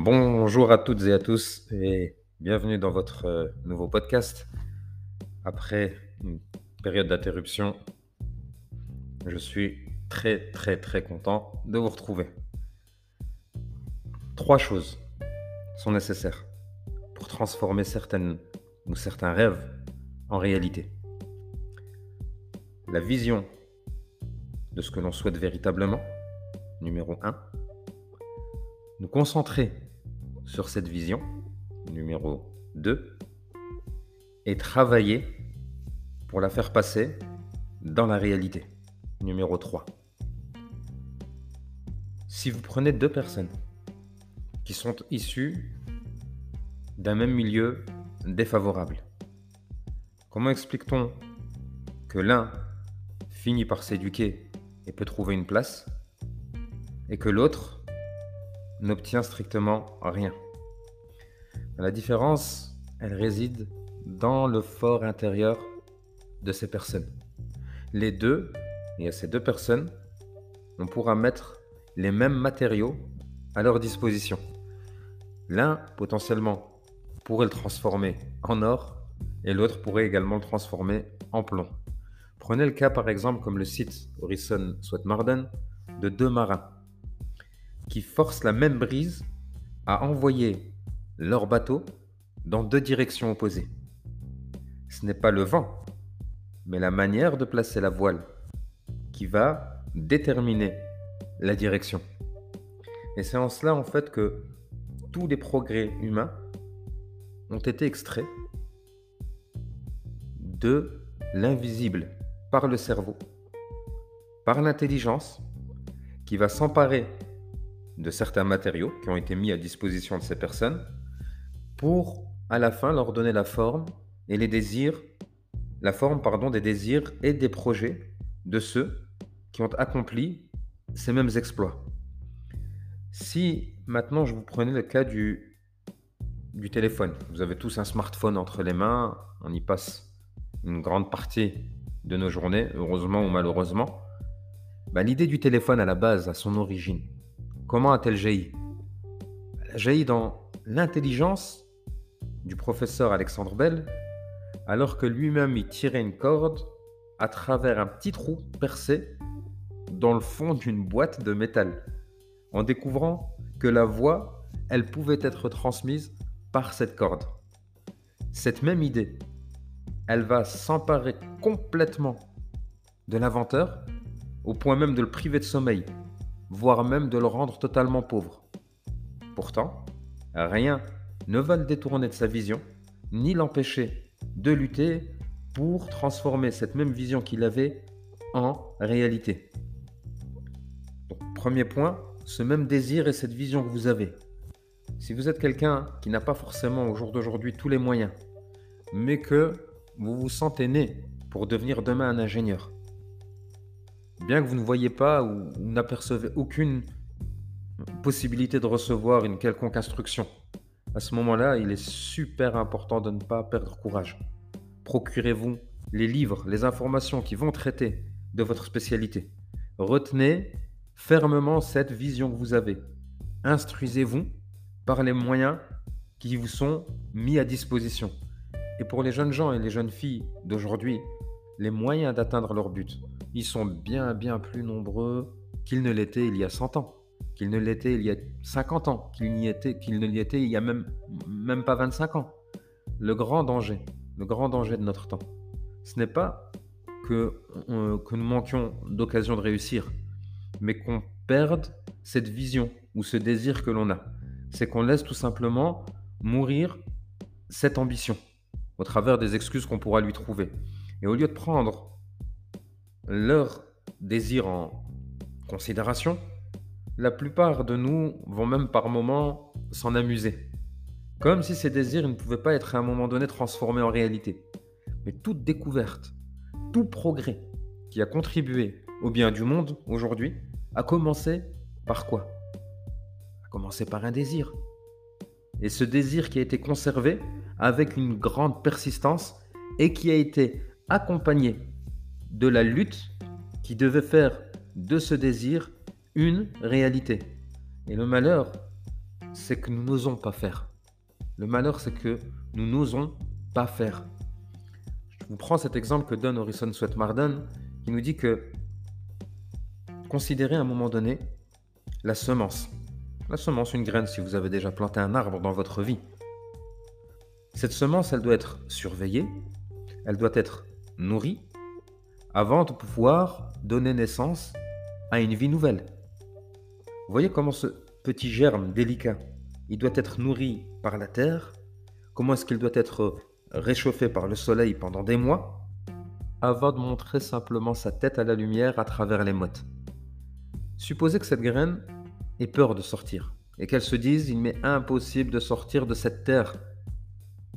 Bonjour à toutes et à tous et bienvenue dans votre euh, nouveau podcast. Après une période d'interruption, je suis très très très content de vous retrouver. Trois choses sont nécessaires pour transformer certaines ou certains rêves en réalité. La vision de ce que l'on souhaite véritablement, numéro 1. Nous concentrer sur cette vision, numéro 2. Et travailler pour la faire passer dans la réalité, numéro 3. Si vous prenez deux personnes qui sont issues d'un même milieu défavorable, comment explique-t-on que l'un finit par s'éduquer et peut trouver une place, et que l'autre n'obtient strictement rien? La différence, elle réside dans le fort intérieur de ces personnes. Les deux, et à ces deux personnes, on pourra mettre les mêmes matériaux à leur disposition. L'un, potentiellement, pourrait le transformer en or, et l'autre pourrait également le transformer en plomb. Prenez le cas par exemple comme le site Horizon Marden de deux marins qui forcent la même brise à envoyer leur bateau dans deux directions opposées. Ce n'est pas le vent, mais la manière de placer la voile qui va déterminer la direction. Et c'est en cela en fait que tous les progrès humains ont été extraits de l'invisible par le cerveau, par l'intelligence, qui va s'emparer de certains matériaux qui ont été mis à disposition de ces personnes pour à la fin leur donner la forme et les désirs, la forme pardon des désirs et des projets de ceux qui ont accompli ces mêmes exploits. Si maintenant je vous prenais le cas du, du téléphone, vous avez tous un smartphone entre les mains, on y passe une grande partie de nos journées, heureusement ou malheureusement, bah, l'idée du téléphone à la base, à son origine, comment a-t-elle jailli? Elle a jailli dans l'intelligence du professeur Alexandre Bell, alors que lui-même y tirait une corde à travers un petit trou percé dans le fond d'une boîte de métal, en découvrant que la voix, elle pouvait être transmise par cette corde. Cette même idée, elle va s'emparer complètement de l'inventeur au point même de le priver de sommeil, voire même de le rendre totalement pauvre. Pourtant, rien ne va le détourner de sa vision, ni l'empêcher de lutter pour transformer cette même vision qu'il avait en réalité. premier point, ce même désir et cette vision que vous avez. Si vous êtes quelqu'un qui n'a pas forcément au jour d'aujourd'hui tous les moyens, mais que vous vous sentez né pour devenir demain un ingénieur. Bien que vous ne voyez pas ou n'apercevez aucune possibilité de recevoir une quelconque instruction, à ce moment-là, il est super important de ne pas perdre courage. Procurez-vous les livres, les informations qui vont traiter de votre spécialité. Retenez fermement cette vision que vous avez. Instruisez-vous par les moyens qui vous sont mis à disposition. Et pour les jeunes gens et les jeunes filles d'aujourd'hui, les moyens d'atteindre leur but, ils sont bien, bien plus nombreux qu'ils ne l'étaient il y a 100 ans, qu'ils ne l'étaient il y a 50 ans, qu'ils n'y étaient, qu'ils ne l'y étaient il y a même, même pas 25 ans. Le grand danger, le grand danger de notre temps, ce n'est pas que, euh, que nous manquions d'occasion de réussir, mais qu'on perde cette vision ou ce désir que l'on a. C'est qu'on laisse tout simplement mourir cette ambition au travers des excuses qu'on pourra lui trouver. Et au lieu de prendre leur désir en considération, la plupart de nous vont même par moments s'en amuser. Comme si ces désirs ne pouvaient pas être à un moment donné transformés en réalité. Mais toute découverte, tout progrès qui a contribué au bien du monde aujourd'hui a commencé par quoi? A commencé par un désir. Et ce désir qui a été conservé avec une grande persistance et qui a été accompagné de la lutte qui devait faire de ce désir une réalité. Et le malheur c'est que nous n'osons pas faire. Le malheur, c'est que nous n'osons pas faire. Je vous prends cet exemple que donne Horizon Sweat Marden, qui nous dit que considérez à un moment donné la semence. La semence, une graine, si vous avez déjà planté un arbre dans votre vie. Cette semence, elle doit être surveillée, elle doit être nourrie, avant de pouvoir donner naissance à une vie nouvelle. Voyez comment ce petit germe délicat, il doit être nourri par la terre, comment est-ce qu'il doit être réchauffé par le soleil pendant des mois, avant de montrer simplement sa tête à la lumière à travers les mottes. Supposez que cette graine ait peur de sortir et qu'elle se dise il m'est impossible de sortir de cette terre.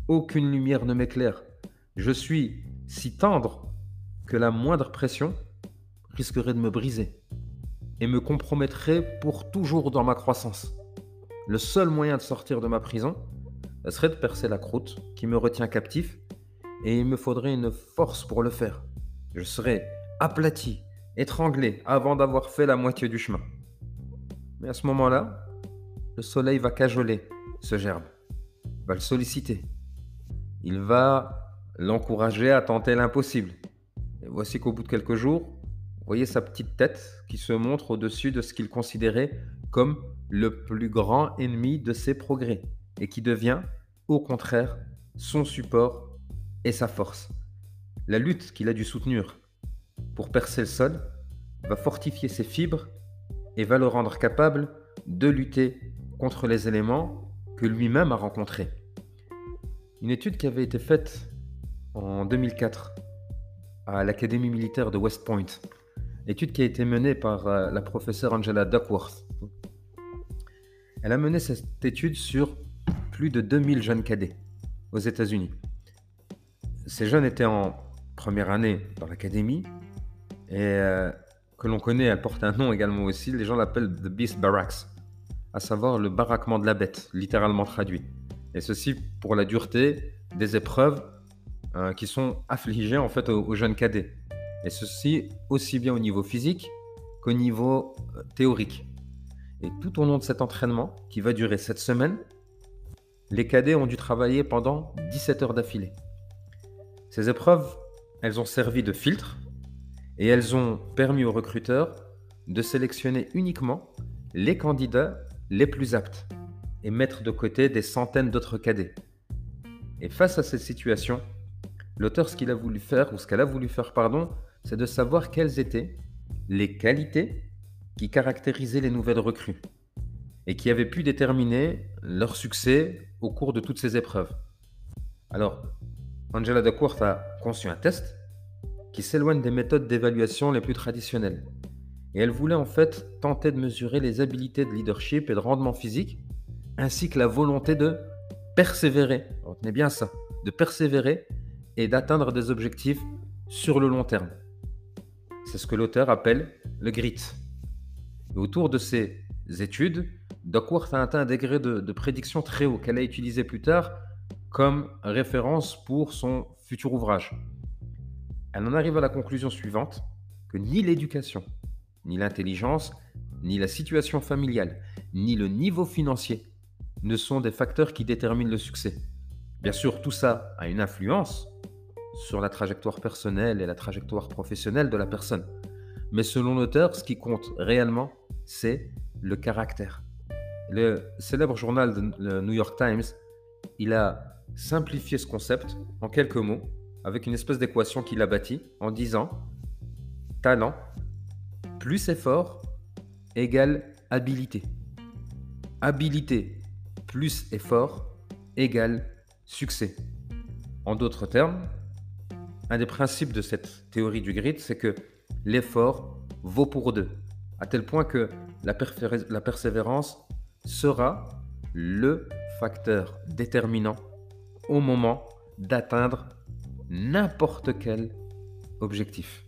Aucune lumière ne m'éclaire. Je suis si tendre que la moindre pression risquerait de me briser et me compromettrait pour toujours dans ma croissance. Le seul moyen de sortir de ma prison serait de percer la croûte qui me retient captif et il me faudrait une force pour le faire. Je serais aplati, étranglé avant d'avoir fait la moitié du chemin. Mais à ce moment-là, le soleil va cajoler ce gerbe, va le solliciter. Il va l'encourager à tenter l'impossible. Et voici qu'au bout de quelques jours, voyez sa petite tête qui se montre au-dessus de ce qu'il considérait comme le plus grand ennemi de ses progrès et qui devient, au contraire, son support et sa force. La lutte qu'il a dû soutenir pour percer le sol va fortifier ses fibres et va le rendre capable de lutter contre les éléments que lui-même a rencontrés. Une étude qui avait été faite en 2004 à l'Académie militaire de West Point, étude qui a été menée par euh, la professeure Angela Duckworth. Elle a mené cette étude sur plus de 2000 jeunes cadets aux États-Unis. Ces jeunes étaient en première année dans l'académie et euh, que l'on connaît, elle porte un nom également aussi, les gens l'appellent The Beast Barracks, à savoir le baraquement de la bête, littéralement traduit. Et ceci pour la dureté des épreuves euh, qui sont affligées en fait aux, jeunes cadets. Et ceci aussi bien au niveau physique qu'au niveau euh, théorique. Et tout au long de cet entraînement, qui va durer cette semaine, les cadets ont dû travailler pendant 17 heures d'affilée. Ces épreuves, elles ont servi de filtre et elles ont permis aux recruteurs de sélectionner uniquement les candidats les plus aptes et mettre de côté des centaines d'autres cadets. Et face à cette situation, l'auteur ce qu'il a voulu faire, ou ce qu'elle a voulu faire, pardon, c'est de savoir quelles étaient les qualités qui caractérisaient les nouvelles recrues et qui avaient pu déterminer leur succès au cours de toutes ces épreuves. Alors, Angela Duckworth a conçu un test qui s'éloigne des méthodes d'évaluation les plus traditionnelles. Et elle voulait en fait tenter de mesurer les habilités de leadership et de rendement physique, ainsi que la volonté de persévérer. Retenez bien ça, de persévérer et d'atteindre des objectifs sur le long terme. C'est ce que l'auteur appelle le grit. autour de ces études, Duckworth a atteint un degré de, de prédiction très haut qu'elle a utilisé plus tard comme référence pour son futur ouvrage. Elle en arrive à la conclusion suivante, que ni l'éducation, ni l'intelligence, ni la situation familiale, ni le niveau financier ne sont des facteurs qui déterminent le succès. Bien sûr, tout ça a une influence sur la trajectoire personnelle et la trajectoire professionnelle de la personne. Mais selon l'auteur, ce qui compte réellement, c'est le caractère. Le célèbre journal de New York Times, il a simplifier ce concept en quelques mots avec une espèce d'équation qu'il a bâtie en disant talent plus effort égale habilité. Habilité plus effort égale succès. En d'autres termes, un des principes de cette théorie du grid, c'est que l'effort vaut pour deux, à tel point que la, la persévérance sera le facteur déterminant au moment d'atteindre n'importe quel objectif.